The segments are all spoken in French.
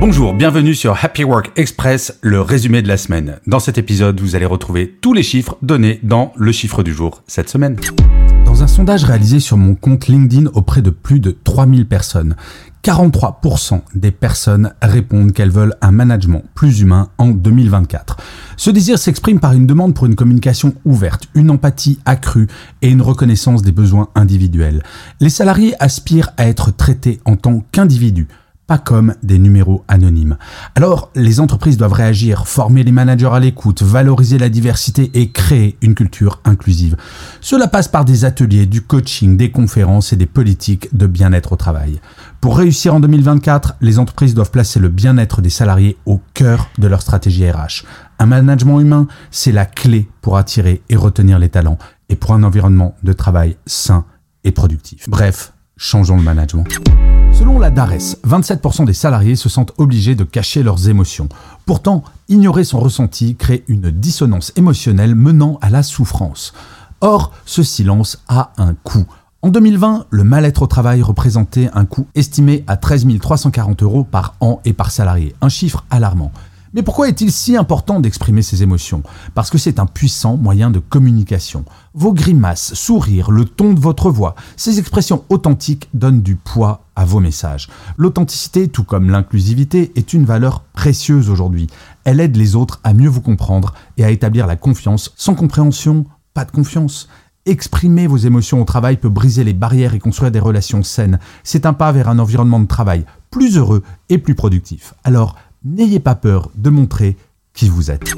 Bonjour, bienvenue sur Happy Work Express, le résumé de la semaine. Dans cet épisode, vous allez retrouver tous les chiffres donnés dans le chiffre du jour cette semaine. Dans un sondage réalisé sur mon compte LinkedIn auprès de plus de 3000 personnes, 43% des personnes répondent qu'elles veulent un management plus humain en 2024. Ce désir s'exprime par une demande pour une communication ouverte, une empathie accrue et une reconnaissance des besoins individuels. Les salariés aspirent à être traités en tant qu'individus pas comme des numéros anonymes. Alors, les entreprises doivent réagir, former les managers à l'écoute, valoriser la diversité et créer une culture inclusive. Cela passe par des ateliers, du coaching, des conférences et des politiques de bien-être au travail. Pour réussir en 2024, les entreprises doivent placer le bien-être des salariés au cœur de leur stratégie RH. Un management humain, c'est la clé pour attirer et retenir les talents et pour un environnement de travail sain et productif. Bref, changeons le management. Selon la DARES, 27% des salariés se sentent obligés de cacher leurs émotions. Pourtant, ignorer son ressenti crée une dissonance émotionnelle menant à la souffrance. Or, ce silence a un coût. En 2020, le mal-être au travail représentait un coût estimé à 13 340 euros par an et par salarié, un chiffre alarmant. Mais pourquoi est-il si important d'exprimer ses émotions? Parce que c'est un puissant moyen de communication. Vos grimaces, sourires, le ton de votre voix, ces expressions authentiques donnent du poids à vos messages. L'authenticité, tout comme l'inclusivité, est une valeur précieuse aujourd'hui. Elle aide les autres à mieux vous comprendre et à établir la confiance. Sans compréhension, pas de confiance. Exprimer vos émotions au travail peut briser les barrières et construire des relations saines. C'est un pas vers un environnement de travail plus heureux et plus productif. Alors, n'ayez pas peur de montrer qui vous êtes.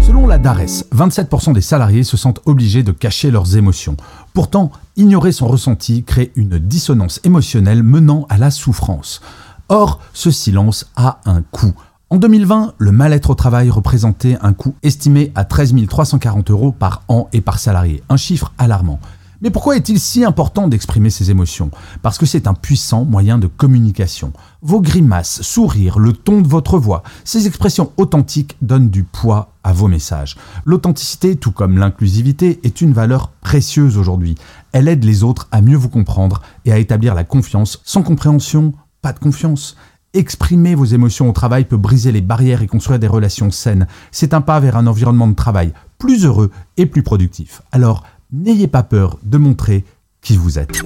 Selon la DARES, 27% des salariés se sentent obligés de cacher leurs émotions. Pourtant, ignorer son ressenti crée une dissonance émotionnelle menant à la souffrance. Or, ce silence a un coût. En 2020, le mal-être au travail représentait un coût estimé à 13 340 euros par an et par salarié, un chiffre alarmant. Mais pourquoi est-il si important d'exprimer ses émotions? Parce que c'est un puissant moyen de communication. Vos grimaces, sourires, le ton de votre voix, ces expressions authentiques donnent du poids à vos messages. L'authenticité, tout comme l'inclusivité, est une valeur précieuse aujourd'hui. Elle aide les autres à mieux vous comprendre et à établir la confiance. Sans compréhension, pas de confiance. Exprimer vos émotions au travail peut briser les barrières et construire des relations saines. C'est un pas vers un environnement de travail plus heureux et plus productif. Alors, n'ayez pas peur de montrer qui vous êtes.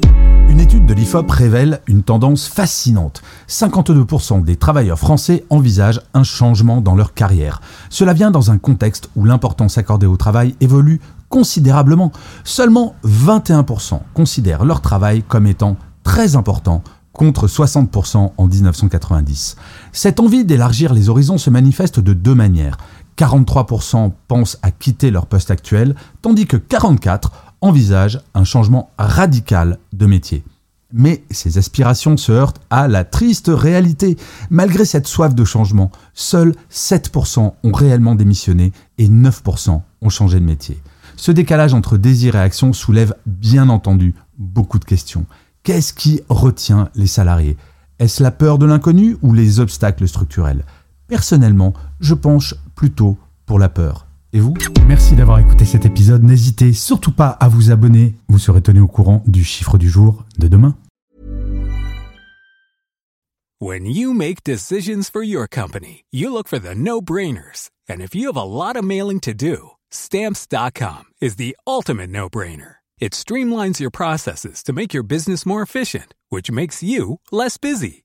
Une étude de l'IFOP révèle une tendance fascinante. 52% des travailleurs français envisagent un changement dans leur carrière. Cela vient dans un contexte où l'importance accordée au travail évolue considérablement. Seulement 21% considèrent leur travail comme étant très important contre 60% en 1990. Cette envie d'élargir les horizons se manifeste de deux manières. 43% pensent à quitter leur poste actuel, tandis que 44% envisagent un changement radical de métier. Mais ces aspirations se heurtent à la triste réalité. Malgré cette soif de changement, seuls 7% ont réellement démissionné et 9% ont changé de métier. Ce décalage entre désir et action soulève bien entendu beaucoup de questions. Qu'est-ce qui retient les salariés? Est-ce la peur de l'inconnu ou les obstacles structurels? Personnellement, je penche plutôt pour la peur. Et vous? Merci d'avoir écouté cet épisode. N'hésitez surtout pas à vous abonner. Vous serez tenu au courant du chiffre du jour de demain. When you make decisions for your company, you look for the no-brainers. And if you have a lot of mailing to do, stamps.com is the ultimate no-brainer. It streamlines your processes to make your business more efficient, which makes you less busy.